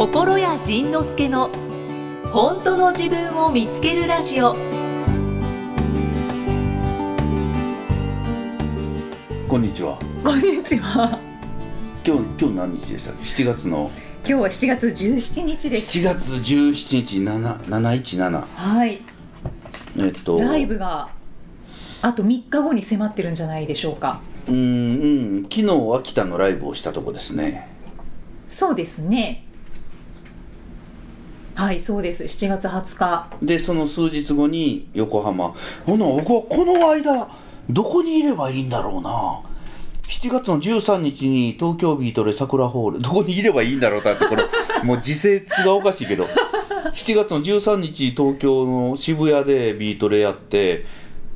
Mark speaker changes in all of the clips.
Speaker 1: 心谷仁之助の本当の自分を見つけるラジオ
Speaker 2: こんにちは。
Speaker 3: こんにちは。
Speaker 2: 今日今日何日でしたっけ？7月の？
Speaker 3: 今日は7月17日です。
Speaker 2: 7月17日7 717
Speaker 3: はい。
Speaker 2: えっと
Speaker 3: ライブがあと3日後に迫ってるんじゃないでしょうか。
Speaker 2: うーんうん昨日秋田のライブをしたとこですね。
Speaker 3: そうですね。はい、そうです。7月20日。
Speaker 2: でその数日後に横浜。ほな僕はこの間どこにいればいいんだろうな。7月の13日に東京ビートで桜ホールどこにいればいいんだろうだってこれ もう時節がおかしいけど7月の13日東京の渋谷でビートレやって、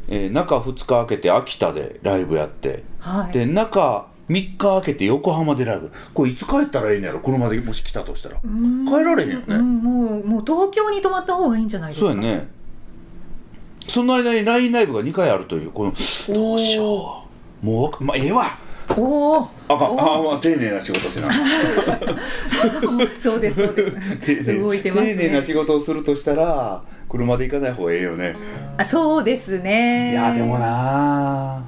Speaker 2: えー中2日空けて秋田でライブやって、
Speaker 3: はい。
Speaker 2: で中3日空けて横浜でライブ。これいつ帰ったらいいんやろ？車でもし来たとしたら。帰られへんよね。
Speaker 3: うん、もうもう東京に泊まった方がいいんじゃないですか？
Speaker 2: そうや。ね。その間に LINE ライブが2回あるというこのどうしよう。もうまあええわ。
Speaker 3: おお。
Speaker 2: あかあまあ丁寧な仕事しな。
Speaker 3: そうですそうです。
Speaker 2: 丁寧
Speaker 3: 動いてますね。
Speaker 2: 丁寧な仕事をするとしたら車で行かない方がええよね。
Speaker 3: あ、そうですね。
Speaker 2: いやでも。な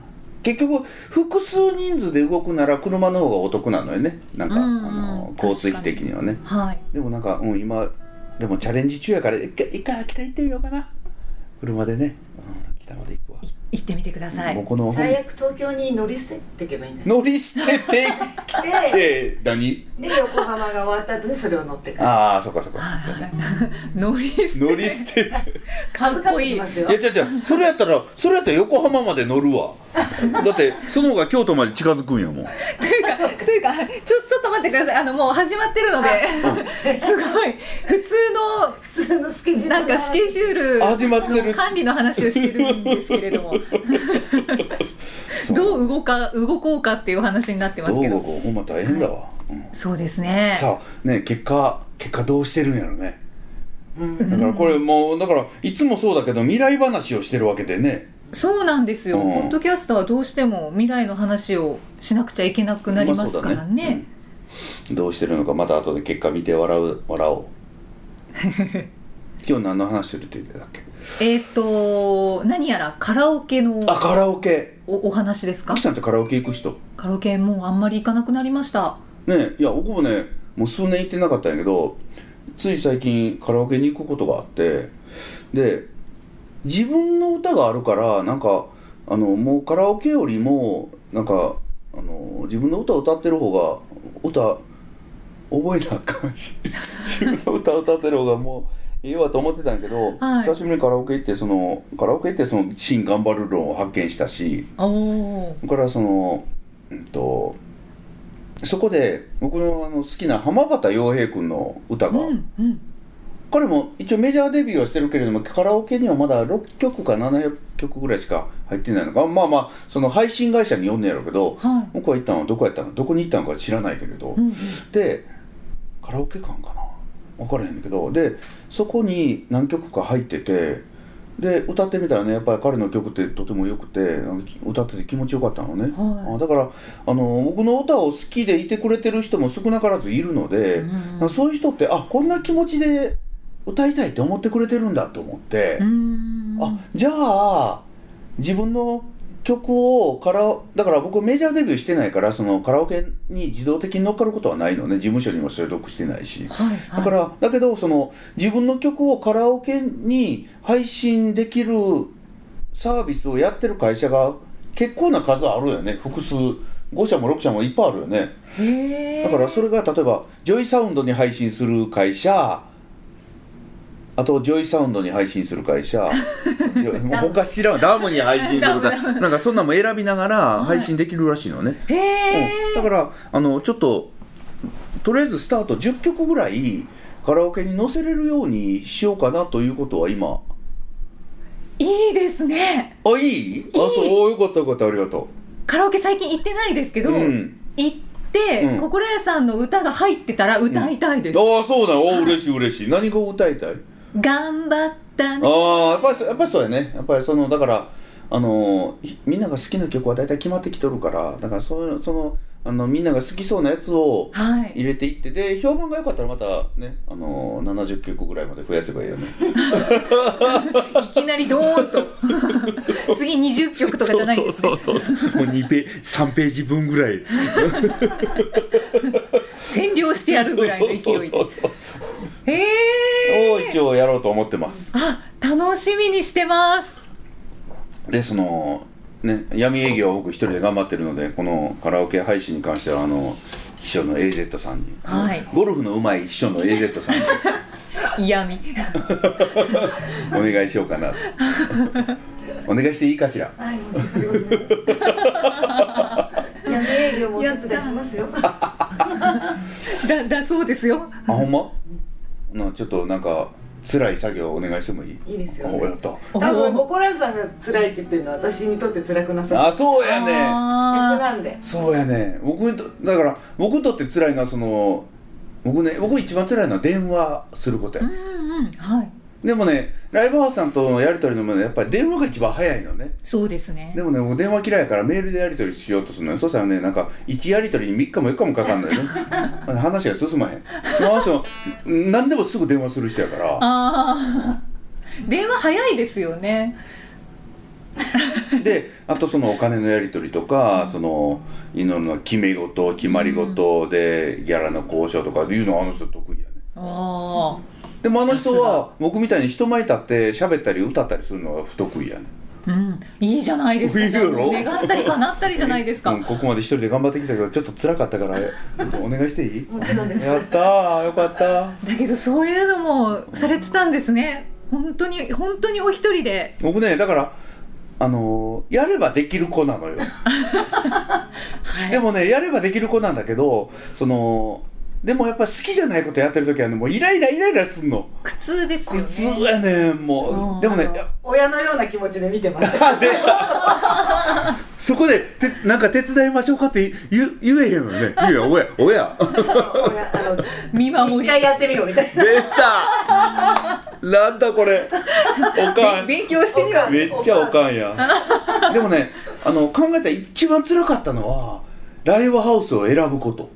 Speaker 2: 結局複数人数で動くなら車の方がお得なのよね。なんか、
Speaker 3: うんうん。
Speaker 2: あの交通費的にはね。
Speaker 3: はい。
Speaker 2: でもなんか、うん、今でもチャレンジ中やから一回一回秋田行ってみようかな。車でね、うん、北まで行
Speaker 3: 行ってみてください。
Speaker 4: 最悪東京に乗り捨てていけばいいんじゃない？
Speaker 2: 乗り捨ててきて何？
Speaker 4: で横浜が終わった後にそれを乗って帰る。
Speaker 2: ああそっかそっか。
Speaker 3: 乗り捨て。
Speaker 2: 乗り捨て。て
Speaker 3: かっこいい。
Speaker 4: てきますよ。
Speaker 2: いや違う違うそれやったらそれやったら横浜まで乗るわ。だってその方が京都まで近づくんやもん。
Speaker 3: というか、というか、ちょ、ちょっと待ってください。あの、もう始まってるので、すごい、普通の、
Speaker 4: 普通
Speaker 3: なんかスケジュール
Speaker 2: 始まってる。
Speaker 3: の管理の話をしてるんですけれども、どう動か、動こうかっていう話になってます
Speaker 2: ど。う
Speaker 3: けど。
Speaker 2: こうほんま大変だわ、うん。
Speaker 3: そうですね。
Speaker 2: さあね結果結果どうしてるんやろね。
Speaker 4: うん。
Speaker 2: だからこれもうだからいつもそうだけど未来話をしてるわけでね。
Speaker 3: そうなんですよ。
Speaker 2: うん。
Speaker 3: ポッドキャストはどうしても未来の話をしなくちゃいけなくなりますから
Speaker 2: まあそうだ
Speaker 3: ね。
Speaker 2: うん。どうしてるのかまた後で結果見て笑う笑おう 今日何の話するって言ってたっけ？
Speaker 3: えっ、と、何やらカラオケの
Speaker 2: あカラオケ。
Speaker 3: おお話ですか？
Speaker 2: キさんってカラオケ行く人。
Speaker 3: カラオケもうあんまり行かなくなりました。
Speaker 2: ねいや僕もねもう数年行ってなかったんやけどつい最近カラオケに行くことがあってで自分の歌があるからなんかあのもうカラオケよりもなんかあの自分の歌を歌ってる方が歌覚えなあかんし自分の歌を歌ってる方がもういいわと思ってたんやけど、
Speaker 3: はい。
Speaker 2: 久しぶりにカラオケ行ってそのカラオケ行ってその「新頑張る論」を発見したし
Speaker 3: おお
Speaker 2: それからその、うんと、そこで僕のあの好きな浜畑洋平君の歌が、
Speaker 3: うんうん。
Speaker 2: 彼も一応メジャーデビューはしてるけれどもカラオケにはまだ6曲か7曲ぐらいしか入ってないのか。まあまあその配信会社に呼んねやろうけど、
Speaker 3: はい。
Speaker 2: 僕は行ったのはどこやったの？どこに行ったのか知らないけれど、
Speaker 3: うんうん。
Speaker 2: でカラオケ館かな？分からへんけどでそこに何曲か入っててで歌ってみたらねやっぱり彼の曲ってとてもよくて歌ってて気持ちよかったのね、
Speaker 3: はい。
Speaker 2: あだからあの僕の歌を好きでいてくれてる人も少なからずいるので、
Speaker 3: うん
Speaker 2: そういう人ってあこんな気持ちで歌いたいって思ってくれてるんだと思って。あじゃあ自分の曲をカラだから僕メジャーデビューしてないからそのカラオケに自動的に乗っかることはないのね事務所にも所属してないし
Speaker 3: はいはい。
Speaker 2: だからだけどその自分の曲をカラオケに配信できるサービスをやってる会社が結構な数あるよね複数5社も6社もいっぱいあるよね。だからそれが例えばジョイサウンドに配信する会社あとジョイサウンドに配信する会社。他知らん。ダムに配信する会社なんかそんなんも選びながら配信できるらしいのね、
Speaker 3: へえ。
Speaker 2: うん。だからあのちょっととりあえずスタート10曲ぐらいカラオケに載せれるようにしようかなということは今。
Speaker 3: いいですね。
Speaker 2: あいい？あそうよかったよかったありがと
Speaker 3: カラオケ最近行ってないですけど、
Speaker 2: うん。
Speaker 3: 行って、
Speaker 2: うん。
Speaker 3: 心屋さんの歌が入ってたら歌いたいです。
Speaker 2: ああそうだお嬉しい嬉しい。何が歌いたい？
Speaker 3: 頑張ったね。
Speaker 2: ああやっぱりそやっぱりそうやね。やっぱりそのだからあのひみんなが好きな曲は大体決まってきとるからだからそういうそのあのみんなが好きそうなやつを
Speaker 3: はい。
Speaker 2: 入れていってで評判が良かったらまたねあの70曲ぐらいまで増やせばいいよね。
Speaker 3: いきなりドーンと。次20曲とかじゃないんですね。
Speaker 2: そうそうそうそう。もう2ペ3ページ分ぐらい。
Speaker 3: 占領してやるぐらいの勢いへ
Speaker 2: を
Speaker 3: え
Speaker 2: 一応やろうと思ってます。
Speaker 3: あ楽しみにしてます。
Speaker 2: でそのね闇営業は僕一人で頑張ってるのでこのカラオケ配信に関してはあの秘書の AZ さんに、
Speaker 3: はい。
Speaker 2: ゴルフのうまい秘書の AZ さんに。
Speaker 3: 嫌味。
Speaker 2: お願いしようかなと。お願いしていいかしら？
Speaker 4: 闇営業もお手伝いしますよ。
Speaker 3: だだそうですよ。
Speaker 2: あほんま？なちょっとなんか辛い作業お願いしてもいい？
Speaker 4: いいですよ、
Speaker 2: おやった。
Speaker 4: 多分ボコランさんが辛いって言ってるのは私にとって辛くなさ
Speaker 2: あそうやね。
Speaker 4: 逆
Speaker 3: あ
Speaker 4: なんで。
Speaker 2: そうやね。僕にとだから僕にとって辛いのはその僕ね僕一番辛いのは電話することや、
Speaker 3: ーうんうん。はい
Speaker 2: でもねライブハウスさんとのやり取りのもねやっぱり電話が一番早いのね。
Speaker 3: そうですね。
Speaker 2: でもね僕電話嫌いやからメールでやり取りしようとするのよそしたらねなんか1やり取りに3日も4日もかかるのよね。話が進まへん。あの人何でもすぐ電話する人やから。
Speaker 3: ああ電話早いですよね。
Speaker 2: であとそのお金のやり取りとかそのいろんな決め事決まり事でギャラの交渉とかいうのはあの人得意やね。
Speaker 3: あ
Speaker 2: でもあの人は僕みたいに人前立って喋ったり歌ったりするのが不得意やね
Speaker 3: あうん。いいじゃないですか。願ったり叶ったりじゃないですか、
Speaker 2: うん、ここまで一人で頑張ってきたけどちょっと辛かったから お願いしていい？
Speaker 4: もちろんです。
Speaker 2: やったーよかった
Speaker 3: だけどそういうのもされてたんですね。本当に本当にお一人で。
Speaker 2: 僕ねだからあのーやればできる子なのよ。
Speaker 3: はい。
Speaker 2: でもねやればできる子なんだけどそのでもやっぱ好きじゃないことやってる時はねもうイライライライラすんの。
Speaker 3: 苦痛ですよ
Speaker 2: 普通
Speaker 3: ね
Speaker 2: やねんも
Speaker 3: う。
Speaker 2: でもね
Speaker 4: 親のような気持ちで見てます。
Speaker 2: あでそこでてなんか手伝いましょうかって言言えへんのね。言うよおやおや。
Speaker 4: 親あの
Speaker 3: 見守り。
Speaker 4: 一回やってみろみたいな。
Speaker 2: 出た。なんだこれ。おかん。
Speaker 3: べ勉強してみろ
Speaker 4: おかん。
Speaker 2: めっちゃおかんや。でもねあの考えたら一番辛かったのはライブハウスを選ぶこと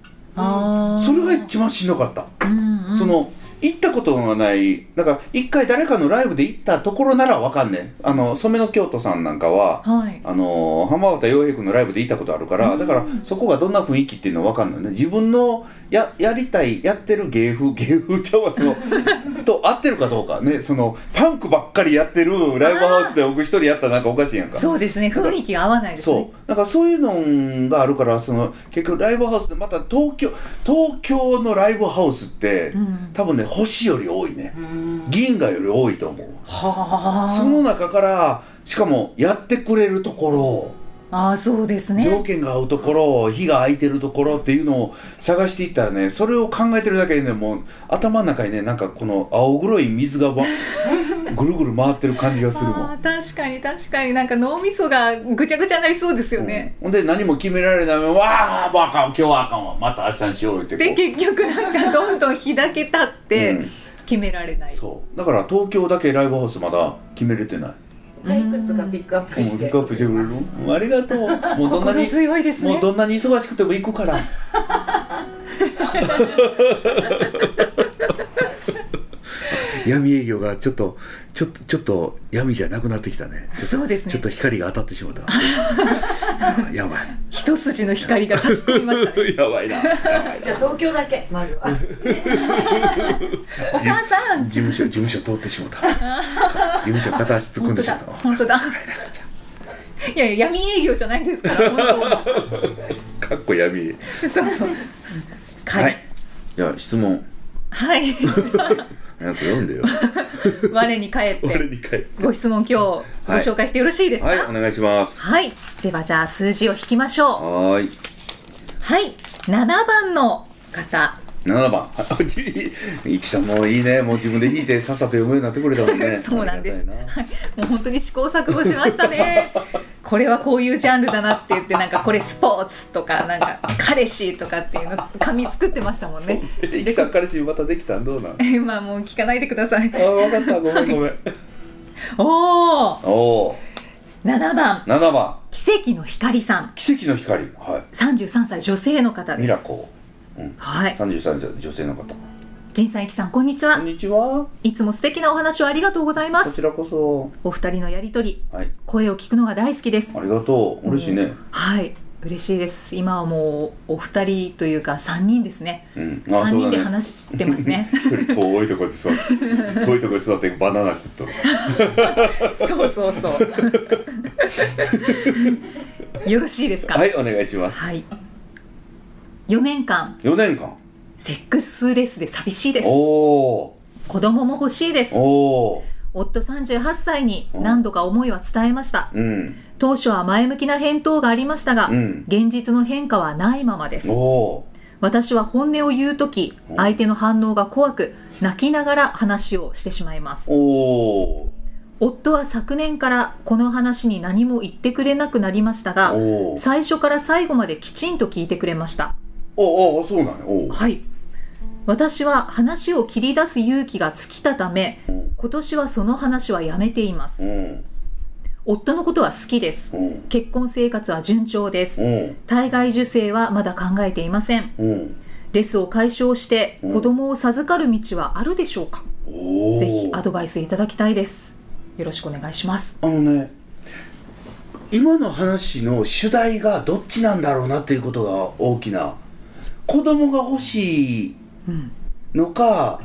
Speaker 2: それが一番しんどかった。
Speaker 3: うんうん。
Speaker 2: その行ったことがないだから一回誰かのライブで行ったところならわかんねん。あの染の京都さんなんかは
Speaker 3: はい。
Speaker 2: あの浜畑洋平君のライブで行ったことあるから、だからそこがどんな雰囲気っていうのは分かんないね。自分のややりたいやってる芸風 芸風ちゃうわその と合ってるかどうか。ねそのパンクばっかりやってるライブハウスで僕一人やったらなんかおかしいやんか。
Speaker 3: そうですね。雰囲気が合わないです
Speaker 2: そ
Speaker 3: ね
Speaker 2: うだからそういうのがあるからその結局ライブハウスでまた東京東京のライブハウスって、
Speaker 3: うん。
Speaker 2: 多分ね星より多いね。銀河より多いと思う。
Speaker 3: は
Speaker 2: その中からしかもやってくれるところ
Speaker 3: あそうですね。
Speaker 2: 条件が合うところ火が空いてるところっていうのを探していったらねそれを考えてるだけでねもう頭の中にねなんかこの青黒い水がわ ぐるぐる回ってる感じがするもん。
Speaker 3: 確かに確かに。なんか脳みそがぐちゃぐちゃになりそうですよね、
Speaker 2: うんほんで何も決められないわあもうあかん今日はあかんわ。また明日にしようってこ
Speaker 3: で
Speaker 2: う
Speaker 3: 結局なんかどんどん日だけ経って
Speaker 2: うん。
Speaker 3: 決められない、
Speaker 2: そう。だから東京だけライブハウスまだ決めれてない
Speaker 4: じゃあいくつかピックアップ
Speaker 2: もう
Speaker 4: して。
Speaker 2: ピックアップしてくありがとう。もうどんな
Speaker 3: 心
Speaker 2: に
Speaker 3: 強いですね。
Speaker 2: もうどんなに忙しくても行くから 闇営業がちょっとちょっとちょっと闇じゃなくなってきたね。ちょっと
Speaker 3: そうですね。
Speaker 2: ちょっと光が当たってしまった。やばい。
Speaker 3: 一筋の光が差し込みましたね。
Speaker 2: やばいな。やばい
Speaker 4: じゃあ東京だけまずは。
Speaker 3: お母さん。
Speaker 2: 事務所事務所通ってしまった。事務所片足突っ込んでしまったわ
Speaker 3: 本当だ。いやいや闇営業じゃないですから本
Speaker 2: かっこ闇。
Speaker 3: 当そうそう。
Speaker 2: はい。じゃあ質問。
Speaker 3: はい
Speaker 2: 早く読んでよ。
Speaker 3: 我に返って。ご質問今日ご紹介してよろしいですか？
Speaker 2: はいお願いします。
Speaker 3: はい、ではじゃあ数字を引きましょう。
Speaker 2: はーい。
Speaker 3: はい。7番の方。
Speaker 2: 7番。いきさんもいいねもう自分で弾いてさっさと読むようになってくれたもんね
Speaker 3: そうなんですはい、もう本当に試行錯誤しましたねこれはこういうジャンルだなって言ってなんかこれスポーツとかなんか彼氏とかっていうの紙作ってましたもんね。
Speaker 2: いきさん彼氏またできたん？どうなん？あ
Speaker 3: まあもう聞かないでください。
Speaker 2: 分かった。ごめんごめん。
Speaker 3: おお
Speaker 2: おお
Speaker 3: 7番。
Speaker 2: 7番。
Speaker 3: 奇跡の光さん。
Speaker 2: 奇跡の光。は
Speaker 3: 33歳女性の方
Speaker 2: い
Speaker 3: です。
Speaker 2: ミラコ。うん。
Speaker 3: はい。
Speaker 2: 33歳女性の方
Speaker 3: 仁さんいきさんこんにちは。
Speaker 2: こんにちは。い
Speaker 3: つも素敵なお話をありがとうございます。
Speaker 2: こちらこそ。
Speaker 3: お二人のやりとり
Speaker 2: はい。
Speaker 3: 声を聞くのが大好きです。
Speaker 2: ありがとう。嬉しいね。
Speaker 3: はい。嬉しいです。今はもうお二人というか3人ですね。
Speaker 2: うん。
Speaker 3: 3人で話してますね。
Speaker 2: 一人遠いところで座って 遠いところで座ってバナナ食っとる。
Speaker 3: そうそうそう。よろしいですか？
Speaker 2: はいお願いします。
Speaker 3: はい。4年間。
Speaker 2: 4年間
Speaker 3: セックスレスで寂しいです。子供も欲しいです。夫38歳に何度か思いは伝えました。
Speaker 2: うん。
Speaker 3: 当初は前向きな返答がありましたが、
Speaker 2: うん。
Speaker 3: 現実の変化はないままです。私は本音を言う時
Speaker 2: うん。
Speaker 3: 相手の反応が怖く泣きながら話をしてしまいます。夫は昨年からこの話に何も言ってくれなくなりましたが最初から最後まできちんと聞いてくれました。
Speaker 2: おおそうなんや。
Speaker 3: はい私は話を切り出す勇気が尽きたため
Speaker 2: うん
Speaker 3: 今年はその話はやめています。
Speaker 2: うん
Speaker 3: 夫のことは好きです。
Speaker 2: うん
Speaker 3: 結婚生活は順調です。
Speaker 2: うん。
Speaker 3: 体外受精はまだ考えていません。
Speaker 2: うん。
Speaker 3: レスを解消して
Speaker 2: うん。
Speaker 3: 子供を授かる道はあるでしょうか、ぜひアドバイスいただきたいです。よろしくお願いします。
Speaker 2: あのね今の話の主題がどっちなんだろうなっていうことが大きな。子供が欲しい
Speaker 3: うん
Speaker 2: のか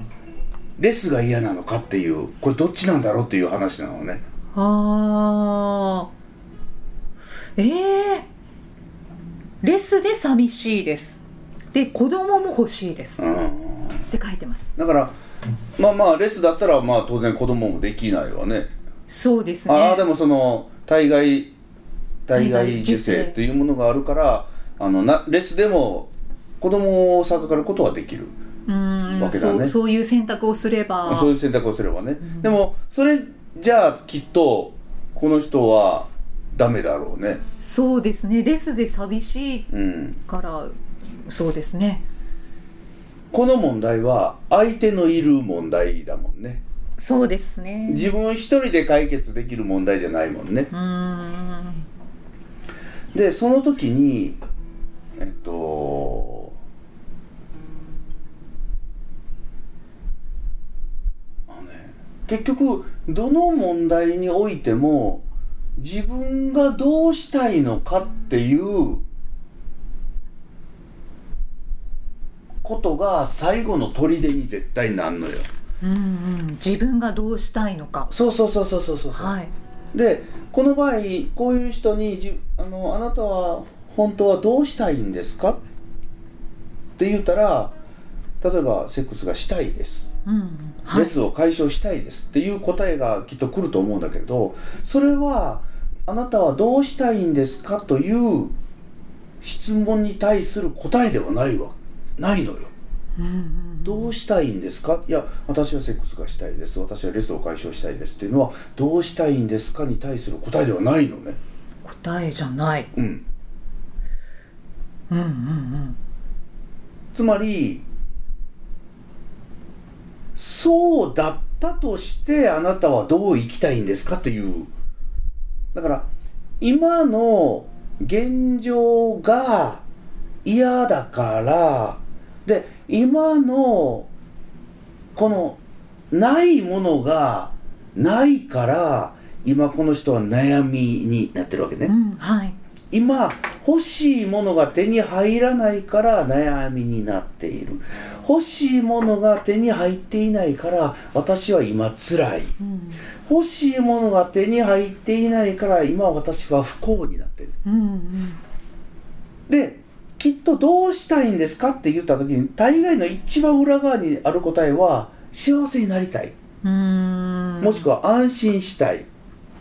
Speaker 2: レスが嫌なのかっていうこれどっちなんだろうっていう話なのね。
Speaker 3: あー。えー、レスで寂しいです。で子供も欲しいです。っ
Speaker 2: うん。
Speaker 3: て書いてます。
Speaker 2: だからまあまあレスだったらまあ当然子供もできないわね。
Speaker 3: そうですね。
Speaker 2: ああでもその体外体
Speaker 3: 体外
Speaker 2: 外受
Speaker 3: 受精
Speaker 2: 精っていうものがあるからあのなレスでも子供を授かることはできる、わけだね。
Speaker 3: そうそういう選択をすれば。
Speaker 2: そういう選択をすればね、でもそれじゃあきっとこの人はダメだろうね。
Speaker 3: そうですね。レスで寂しい
Speaker 2: うん。
Speaker 3: からそうですね。
Speaker 2: この問題は相手のいる問題だもんね。
Speaker 3: そうですね。
Speaker 2: 自分一人で解決できる問題じゃないもんね。
Speaker 3: うーん。
Speaker 2: でその時にえっと結局どの問題においても自分がどうしたいのかっていうことが最後の砦に絶対なんのよ。
Speaker 3: うんうん。自分がどうしたいのか。
Speaker 2: そうそうそうそうそうそう、
Speaker 3: はい。
Speaker 2: でこの場合こういう人にじあの「あなたは本当はどうしたいんですか?」って言ったら例えば「セックスがしたいです」
Speaker 3: うんはい
Speaker 2: レスを解消したいですっていう答えがきっと来ると思うんだけれどそれは「あなたはどうしたいんですか?」という質問に対する答えではないわないのよ。
Speaker 3: うんうん。
Speaker 2: どうしたいんですか？いや私はセックスがしたいです。私はレスを解消したいですっていうのはどうしたいんですかに対する答えではないのね。
Speaker 3: 答えじゃない。
Speaker 2: うん。
Speaker 3: うんうんうん。
Speaker 2: つまりそうだったとしてあなたはどう生きたいんですかっていう。だから今の現状が嫌だからで今のこのないものがないから今この人は悩みになってるわけね、
Speaker 3: うんはい。
Speaker 2: 今欲しいものが手に入らないから悩みになっている。欲しいものが手に入っていないから私は今辛い。
Speaker 3: うん。
Speaker 2: 欲しいものが手に入っていないから今私は不幸になってる。
Speaker 3: うん
Speaker 2: できっとどうしたいんですかって言った時に大概の一番裏側にある答えは幸せになりたい。
Speaker 3: うんうん。
Speaker 2: もしくは安心したい。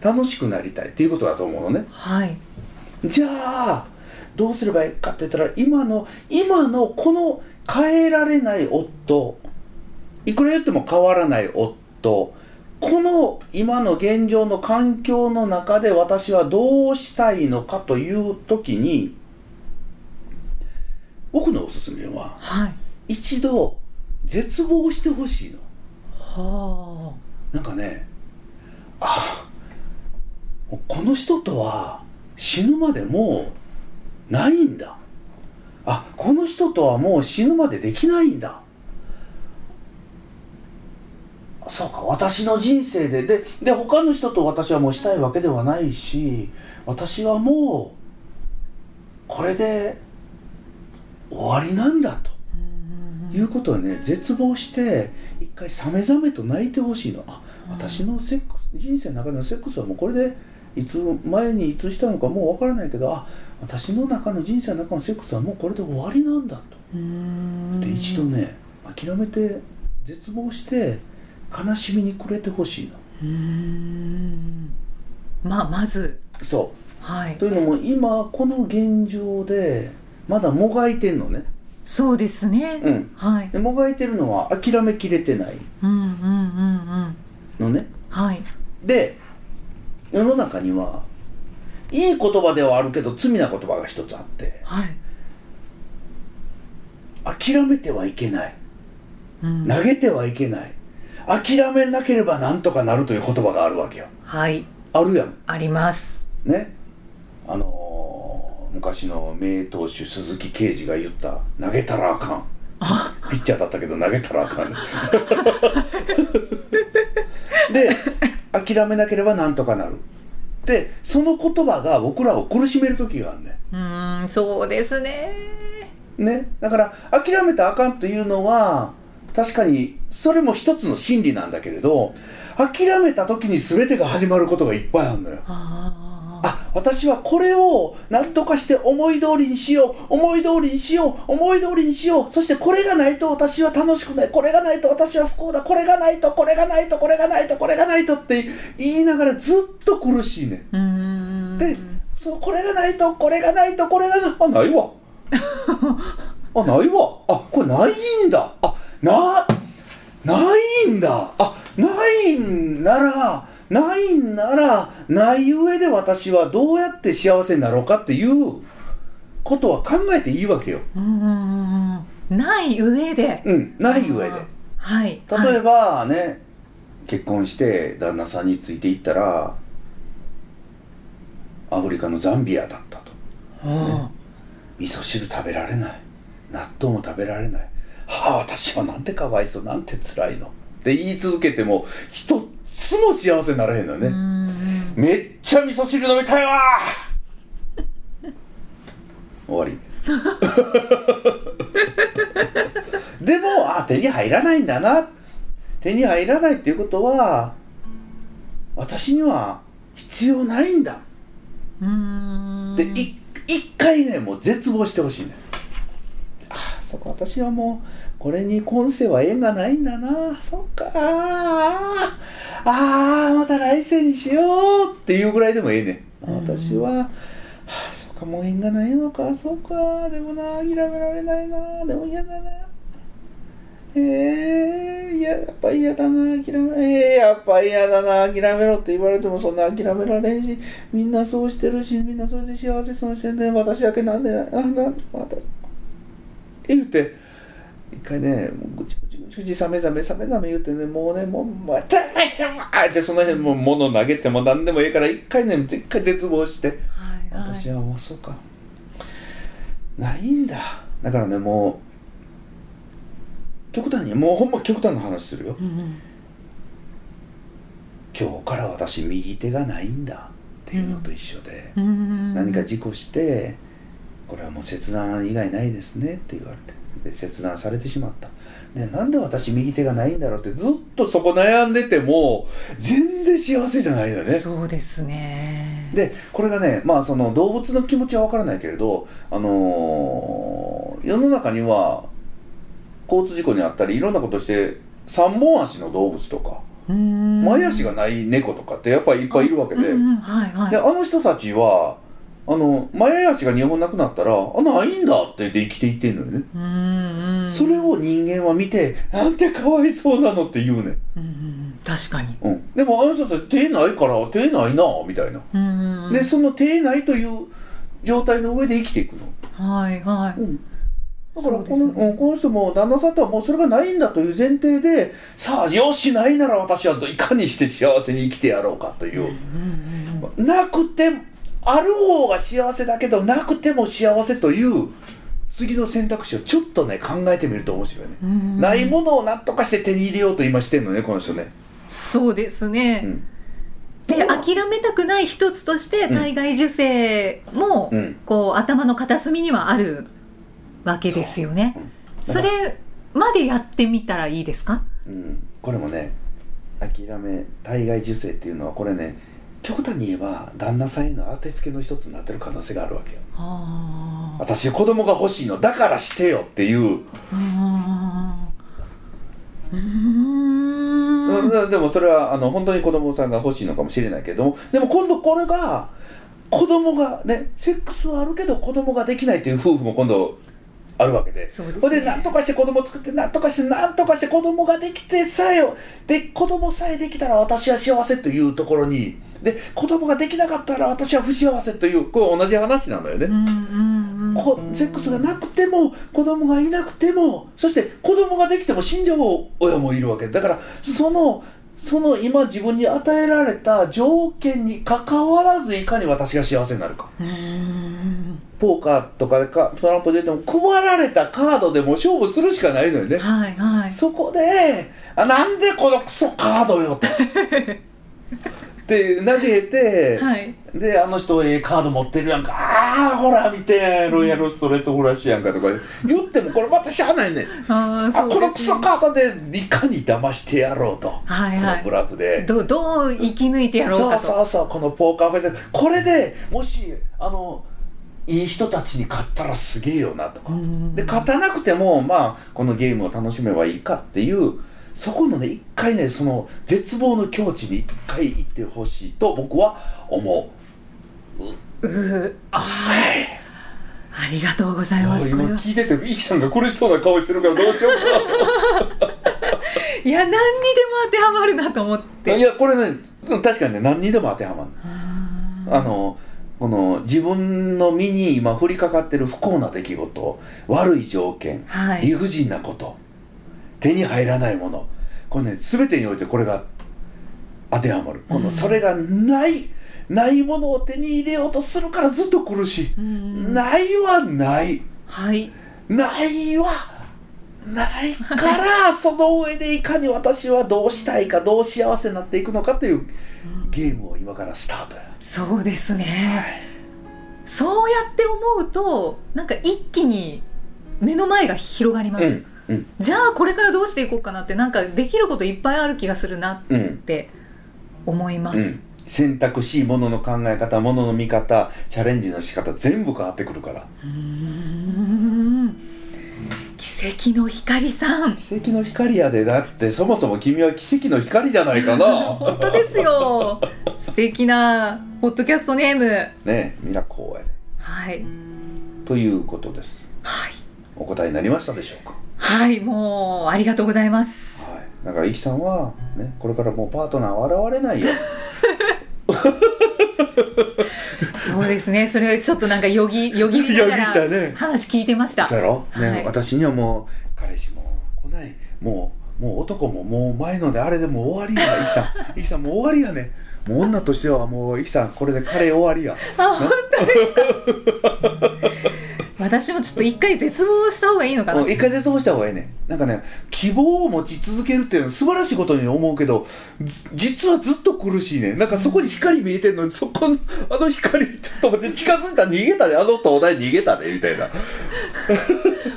Speaker 2: 楽しくなりたいっていうことだと思うのね。
Speaker 3: はい。
Speaker 2: じゃあどうすればいいかって言ったら今の今のこの変えられない夫いくら言っても変わらない夫この今の現状の環境の中で私はどうしたいのかという時に僕のおすすめは
Speaker 3: はい。
Speaker 2: 一度絶望してほしいの。
Speaker 3: は
Speaker 2: なんかねあこの人とは死ぬまでもうないんだ。あこの人とはもう死ぬまでできないんだ。そうか私の人生で。でで他の人と私はもうしたいわけではないし私はもうこれで終わりなんだと。いうことはね絶望して一回さめざめと泣いてほしいの。あ私のセックス人生の中でのセックスはもうこれでいつ前にいつしたのかもうわからないけどあ私の中の人生の中のセックスはもうこれで終わりなんだと。で一度ね諦めて絶望して悲しみに暮れてほしいの。
Speaker 3: まあまず。
Speaker 2: そう。
Speaker 3: はい。
Speaker 2: というのも今この現状でまだもがいてんのね。
Speaker 3: そうですね、
Speaker 2: うん。
Speaker 3: はい。
Speaker 2: でもがいてるのは諦めきれてない。
Speaker 3: うんうんうんうん。
Speaker 2: のね。
Speaker 3: はい。
Speaker 2: で世の中にはいい言葉ではあるけど罪な言葉が一つあって
Speaker 3: はい、
Speaker 2: 諦めてはいけない。
Speaker 3: うん、
Speaker 2: 投げてはいけない。諦めなければなんとかなるという言葉があるわけよ。
Speaker 3: はい。
Speaker 2: あるやん。
Speaker 3: あります。
Speaker 2: ね。あのー昔の名投手鈴木啓治が言った「投げたらあかん」ピッチャーだったけど投げたらあかん。で諦めなければなんとかなるでその言葉が僕らを苦しめる時があるね
Speaker 3: うーんそうですね。
Speaker 2: ね。だから諦めたらあかんというのは確かにそれも一つの真理なんだけれど諦めた時に全てが始まることがいっぱいあるのよ。
Speaker 3: あ
Speaker 2: あ私はこれを何とかして思い通りにしよう。思い通りにしよう。思い通りにしよう。そしてこれがないと私は楽しくない。これがないと私は不幸だ。これがないとこれがないとこれがないとこれがないとって言いながらずっと苦しいね。でそうこれがないとこれがないとこれがなあ ないわ。あないわ。あこれないんだ。あなないんだ。あないんならないんならない上で私はどうやって幸せになろうかっていうことは考えていいわけよ。
Speaker 3: うんない上で。
Speaker 2: うんない上で。
Speaker 3: はい
Speaker 2: 例えばね、結婚して旦那さんについていったらアフリカのザンビアだったと。
Speaker 3: ば
Speaker 2: 味噌汁食べられない。納豆も食べられない。はあ私はなんてかわいそうなんて辛いの。って言い続けても一つも幸せにならへんのよね、めっちゃ味噌汁飲みたいわ。終わり。でもあ手に入らないんだな。手に入らないっていうことは私には必要ないんだ。でい一回ねもう絶望してほしいねああそこ私はもうこれに今世は縁がないんだな。そっか。あーあーまた来世にしようっていうぐらいでもええね。ん私は、はあ、そっかもう縁がないのか。そっか。でもな諦められないな。でも嫌だな。ええいややっぱ嫌だな。諦めええやっぱ嫌だな。諦めろって言われてもそんな諦められんし。みんなそうしてるしみんなそれで幸せそうしてんで私だけなんであなまた。言うて一回ねもうぐちぐちぐちぐちさめざめさめざめ言うてねもうねもうまたねわってその辺もう物投げても何でもいいから一回ね一回絶望して。
Speaker 3: はいはい。
Speaker 2: 私はもうそうか。ないんだ。だからねもう極端にもうほんま極端な話するよ。
Speaker 3: うんうん。
Speaker 2: 今日から私右手がないんだ。っていうのと一緒で、
Speaker 3: うーん。
Speaker 2: 何か事故してこれはもう切断以外ないですねって言われてで切断されてしまった。でなんで私右手がないんだろうってずっとそこ悩んでても全然幸せじゃないのよね。
Speaker 3: そうですね。
Speaker 2: でこれがねまあその動物の気持ちは分からないけれどあのー世の中には交通事故にあったりいろんなことして3本足の動物とか前足がない猫とかってやっぱりいっぱいいるわけで,、
Speaker 3: うんうんはいはい。
Speaker 2: であの人たちはあの前足が2本なくなったらあないんだって言って生きていってんのよね、
Speaker 3: うんうん。
Speaker 2: それを人間は見てなんてかわいそうなのって言うねん、
Speaker 3: うんうん確かに。
Speaker 2: うん、でもあの人たち手ないから手ないなみたいな、
Speaker 3: うんうん
Speaker 2: でその手ないという状態の上で生きていくの。
Speaker 3: はいはい。
Speaker 2: うん。だからこの,、
Speaker 3: ね
Speaker 2: うんこの人も旦那さんとはもうそれがないんだという前提でさあよしないなら私はいかにして幸せに生きてやろうかという、
Speaker 3: うんうん
Speaker 2: なくてある方が幸せだけどなくても幸せという次の選択肢をちょっとね考えてみると面白いね、
Speaker 3: うん
Speaker 2: ないものを何とかして手に入れようと今してんのねこの人ね、
Speaker 3: そうですね、
Speaker 2: うん。
Speaker 3: で諦めたくない一つとして
Speaker 2: うん
Speaker 3: 体外受精も、
Speaker 2: うん。
Speaker 3: こう頭の片隅にはあるわけですよね。
Speaker 2: そ
Speaker 3: れまでやってみたらいいですか？
Speaker 2: うん、これもね諦め体外受精っていうのはこれね極端に言えば旦那さんへの当てつけの一つになってる可能性があるわけよ。
Speaker 3: あ
Speaker 2: 私子供が欲しいのだからしてよっていう、
Speaker 3: あうーん。
Speaker 2: うん。でもそれはあの本当に子供さんが欲しいのかもしれないけれども。でも今度これが子供がねセックスはあるけど子供ができないっていう夫婦も今度あるわけで。
Speaker 3: そ
Speaker 2: れで何とかして子供作って何とかして何とかして子供ができてさえよ。で子供さえできたら私は幸せというところに。で子供ができなかったら私は不幸せというこれ同じ話なんだよね、セックスがなくても子供がいなくてもそして子供ができても死んじゃう親もいるわけ。だからそのその今自分に与えられた条件にかかわらずいかに私が幸せになるかポーカーとかでかトランプで言っても配られたカードでも勝負するしかないのよね。
Speaker 3: はいはい。
Speaker 2: そこであなんでこのクソカードよと。って投げて、
Speaker 3: はい。
Speaker 2: であの人ええカード持ってるやんか。ああほら見てロイヤルストレートフラッシュやんかとか。言ってもこれまたしゃあないねん。
Speaker 3: あー
Speaker 2: あこのクソカードでいかに騙してやろうと、
Speaker 3: はいはい。
Speaker 2: このブラフで。
Speaker 3: どどう生き抜いてやろう
Speaker 2: そう
Speaker 3: かと
Speaker 2: そうそうこのポーカーフェイス。これでもしあのいい人たちに勝ったらすげえよなとか。
Speaker 3: うん。
Speaker 2: で勝たなくてもまあこのゲームを楽しめばいいかっていうそこのね一回ねその絶望の境地に一回行ってほしいと僕は思う。
Speaker 3: うーあ
Speaker 2: はい。
Speaker 3: ありがとうございます。こ
Speaker 2: 今聞いててイキさんが苦しそうな顔してるからどうしよう。か
Speaker 3: いや何にでも当てはまるなと思って。
Speaker 2: ないやこれねうん確かにね何にでも当てはまる。あのこの自分の身に今降りかかってる不幸な出来事悪い条件
Speaker 3: はい。
Speaker 2: 理不尽なこと手に入らないもの。これね全てにおいてこれが当てはまる。このそれがないないものを手に入れようとするからずっと苦しい。
Speaker 3: うん。
Speaker 2: ないはない。
Speaker 3: はい。
Speaker 2: ないはないから その上でいかに私はどうしたいかどう幸せになっていくのかというゲームを今からスタートや、
Speaker 3: そうですね。そうやって思うとなんか一気に目の前が広がります、
Speaker 2: うんうん。
Speaker 3: じゃあこれからどうしていこうかなってなんかできることいっぱいある気がするな
Speaker 2: うん
Speaker 3: って思います、
Speaker 2: うん、選択肢ものの考え方ものの見方チャレンジの仕方全部変わってくるから。
Speaker 3: うーん奇跡の光さん。
Speaker 2: 奇跡の光やでだってそもそも君は奇跡の光じゃないかな。
Speaker 3: 本当ですよ。素敵なポッドキャストネーム。
Speaker 2: ねミラコー
Speaker 3: はい。
Speaker 2: ということです。
Speaker 3: はい。
Speaker 2: お答えになりましたでしょうか？
Speaker 3: はいもうありがとうございます。
Speaker 2: はい。だからイキさんはねこれからもうパートナーは現れないよ
Speaker 3: そうですね。それちょっとなんかよぎよぎりながら話聞いてました。
Speaker 2: そうやろ、ね
Speaker 3: はい。
Speaker 2: 私にはもう彼氏も来ない。もうもう男ももう前のであれでもう終わりや。イキさんイキさんもう終わりやね。もう女としてはもうイキさんこれで彼終わりや。
Speaker 3: あ本当ですか？私もちょっと一回絶望した方がいいのかな。
Speaker 2: 一回絶望した方がいいね。なんかね希望を持ち続けるっていうのは素晴らしいことに思うけど実はずっと苦しいね。なんかそこに光見えてんのにそこのあの光ちょっと待って近づいたら逃げたねあの灯台逃げたねみたいな。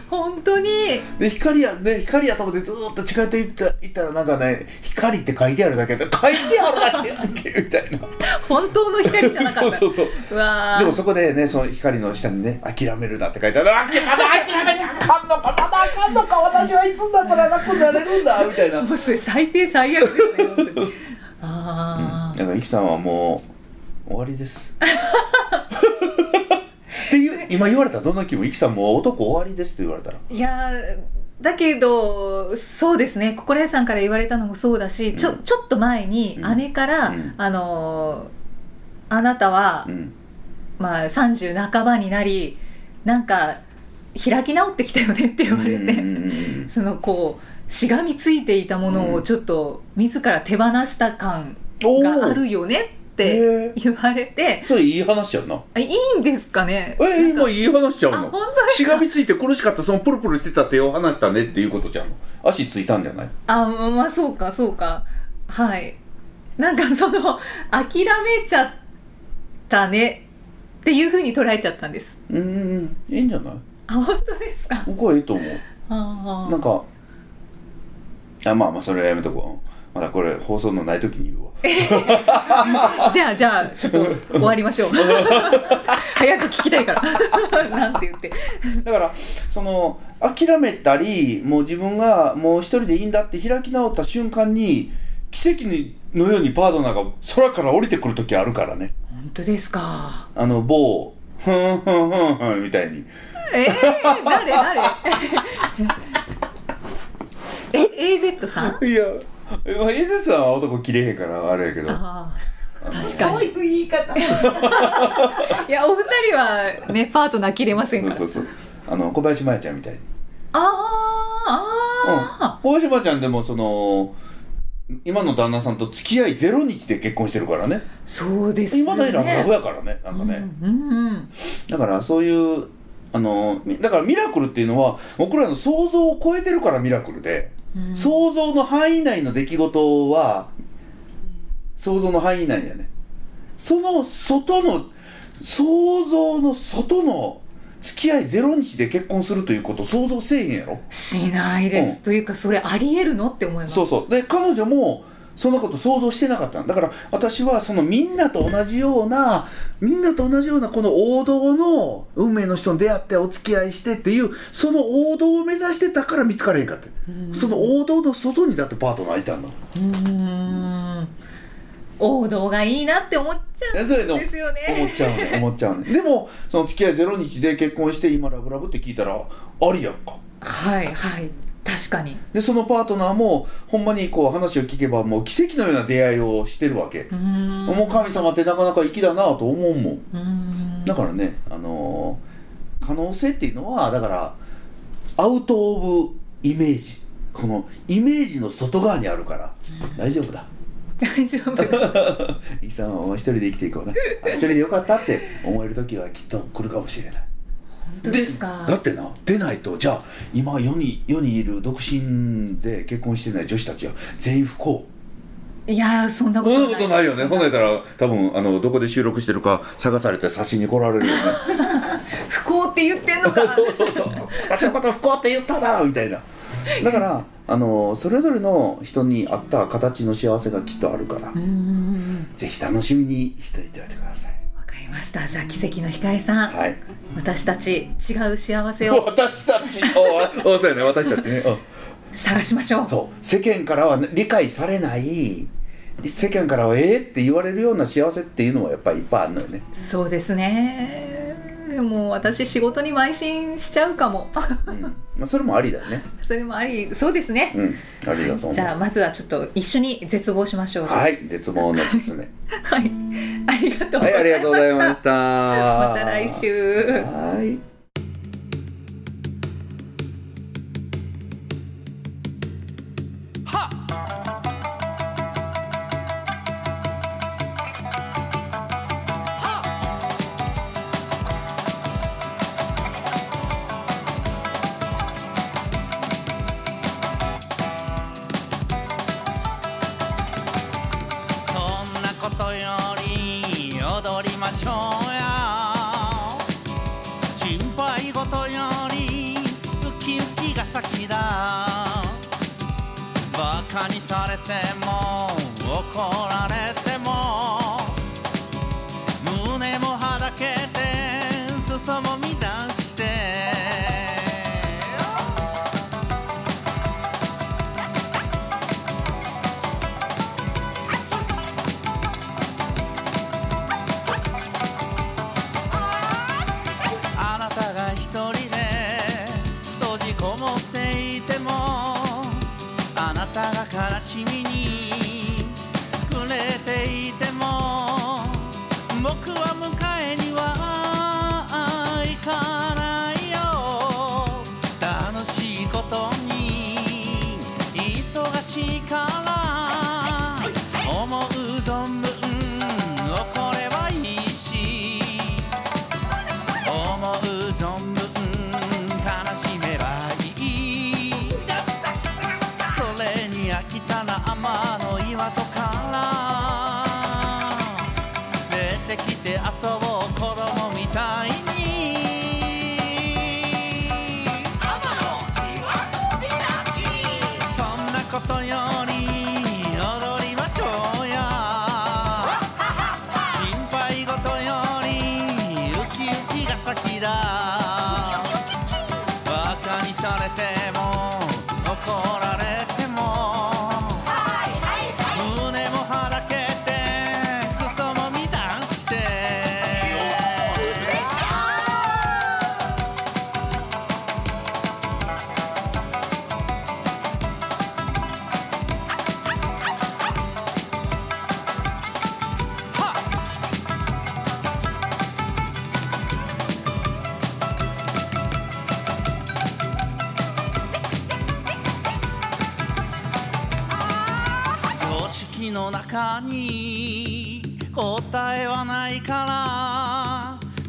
Speaker 3: 本当に？
Speaker 2: で光やね。光やと思ってずーっと近寄っていったいったらなんかね光って書いてあるだけで書いてあるだけやんけみたいな。
Speaker 3: 本当の光じゃなかった。
Speaker 2: そうそうそう。でもそこでねその光の下にね諦めるなって書いてある。あまだ諦めなあかんのかまだあかんのか私はいつになったら楽になれるんだみたいな。
Speaker 3: もうそれ最低最悪ですね本当に。あ
Speaker 2: だからイキさんはもう終わりです っていう今言われたらどんな気分？イキさんもう男終わりですって言われたら。
Speaker 3: ーいやーだけどそうですね。心得さんから言われたのもそうだし、ちょちょっと前に
Speaker 2: うん。
Speaker 3: 姉から、
Speaker 2: うん。
Speaker 3: あのーあなたは、
Speaker 2: うん。
Speaker 3: まあ、30半ばになりなんか開き直ってきたよねって言われて、
Speaker 2: うんうんうんうん
Speaker 3: そのこうしがみついていたもの
Speaker 2: うん。
Speaker 3: をちょっと自ら手放した感があるよねって言われて。
Speaker 2: それいい話やんな
Speaker 3: あいいんですかね？
Speaker 2: え今いい話ちゃう
Speaker 3: あ
Speaker 2: の
Speaker 3: 本当
Speaker 2: しがみついて苦しかったそのプルプルしてた手を離したねっていうことじゃん。の足ついたんじゃない？
Speaker 3: あままあそうかそうか。はい。なんかその諦めちゃったねっていうふうに捉えちゃったんです。
Speaker 2: うんうんいいんじゃない？
Speaker 3: あ本当ですか？
Speaker 2: 僕はいいと思う。
Speaker 3: あ
Speaker 2: なんかあまあまあそれはやめとこうまだこれ放送のない時に言うわ。
Speaker 3: あ じゃあじゃあちょっと終わりましょう。早く聞きたいから。なんて言って。
Speaker 2: だからその諦めたりもう自分がもう一人でいいんだって開き直った瞬間に奇跡のようにパートナーが空から降りてくる時あるからね。
Speaker 3: 本当ですか？
Speaker 2: あの某ふんふんふんふんみたいに。
Speaker 3: えー、誰誰？え AZ さん？
Speaker 2: いやまあエデさんは男切れへんからあれやけど。
Speaker 3: ああ確か
Speaker 4: そう
Speaker 3: に
Speaker 4: いう言い方。
Speaker 3: いやお二人はねパートナー切れませんから。
Speaker 2: そうそうそう。あの小林麻耶ちゃんみたいに。
Speaker 3: あーあ
Speaker 2: うん、小林麻耶ちゃんでもその今の旦那さんと付き合いゼロ日で結婚してるからね。
Speaker 3: ーそうですね。
Speaker 2: 今だにラブラブやからねなんかね、
Speaker 3: うんうんうん。
Speaker 2: だからそういうあのみだからミラクルっていうのは僕らの想像を超えてるからミラクルで、
Speaker 3: うん。
Speaker 2: 想像の範囲内の出来事は想像の範囲内だね。その外の想像の外の付き合いゼロ日で結婚するということを想像せえへんやろ。
Speaker 3: しないです、
Speaker 2: うん。
Speaker 3: というかそれありえるの？って思います。
Speaker 2: そうそう。で彼女もそんなこと想像してなかったの。だから私はそのみんなと同じようなみんなと同じようなこの王道の運命の人に出会ってお付き合いしてっていうその王道を目指してたから見つかれへんかってその王道の外にだってパートナーいたんだ
Speaker 3: うーん。王道がいいなって思っちゃうんですよね。
Speaker 2: 思っちゃうね思っちゃうね。でもその付き合いゼロ日で結婚して今ラブラブって聞いたらありやんか。
Speaker 3: はいはい確かに。
Speaker 2: でそのパートナーもほんまにこう話を聞けばもう奇跡のような出会いをしてるわけ。もう神様ってなかなか粋だなと思うもん。だからね、あのー可能性っていうのはだからアウト・オブ・イメージ。このイメージの外側にあるから。大丈夫だ。
Speaker 3: 大丈夫。
Speaker 2: イキさんはお前一人で生きていこうな。あ一人でよかったって思える時はきっと来るかもしれない
Speaker 3: ですか？
Speaker 2: だってな出ないとじゃあ今世に世にいる独身で結婚してない女子たちは全員不幸。
Speaker 3: いやーそんなことない。
Speaker 2: そんなことないよね。ほんなたら多分あのどこで収録してるか探されて差しに来られるよね。
Speaker 3: 不幸って言ってんのか。
Speaker 2: そうそうそう。私のこと不幸って言ったなみたいな。だからあのそれぞれの人に合った形の幸せがきっとあるから、ぜひ楽しみにしていておいてください
Speaker 3: りました。じゃあ奇跡の光さん、
Speaker 2: はい。
Speaker 3: 私たち違う幸せを。
Speaker 2: 私たち。おおそうやね。私たちね、うん。
Speaker 3: 探しましょう。
Speaker 2: そう。世間からはね理解されない。世間からはええって言われるような幸せっていうのはやっぱりいっぱいあるのよね、
Speaker 3: そうですねでも私仕事に邁進しちゃうかも。
Speaker 2: うん。まあ、それもありだよね。
Speaker 3: それもありそうですね、
Speaker 2: うん。ありだと
Speaker 3: じゃあまずはちょっっと一緒に絶望しましょう。
Speaker 2: はい。絶望のすすめ。
Speaker 3: はい、ありがとうございました。
Speaker 2: がとうございました。
Speaker 3: また来週。
Speaker 2: はい
Speaker 5: カにされても怒られて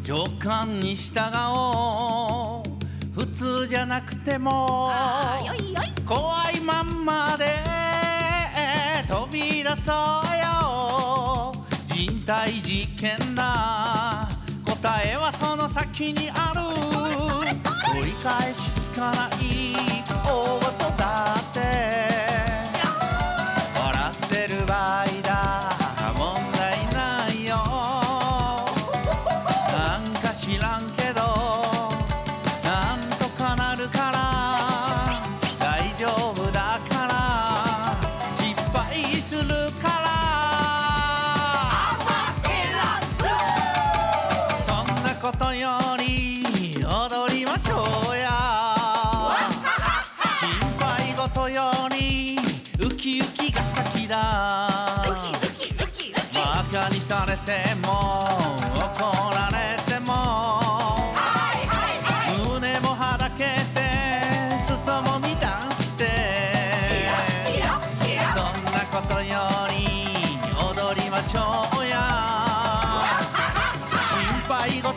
Speaker 5: から
Speaker 2: 直感に従おう。普通じゃなくても怖いまんまで飛び出そうよ。人体実験だ。答えはその先にある。取り返しつかない。大事だって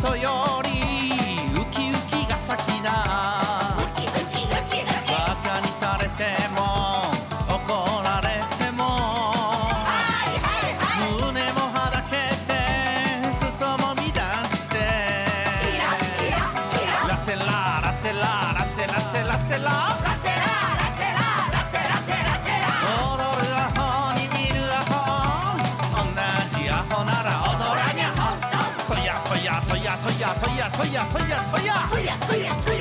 Speaker 2: 配事よりウキウキが先だ。バカにされても怒られても。胸もはだけて裾も乱して。ラセララセララセラセラセラ呀吹呀吹呀吹呀吹呀。吹呀吹呀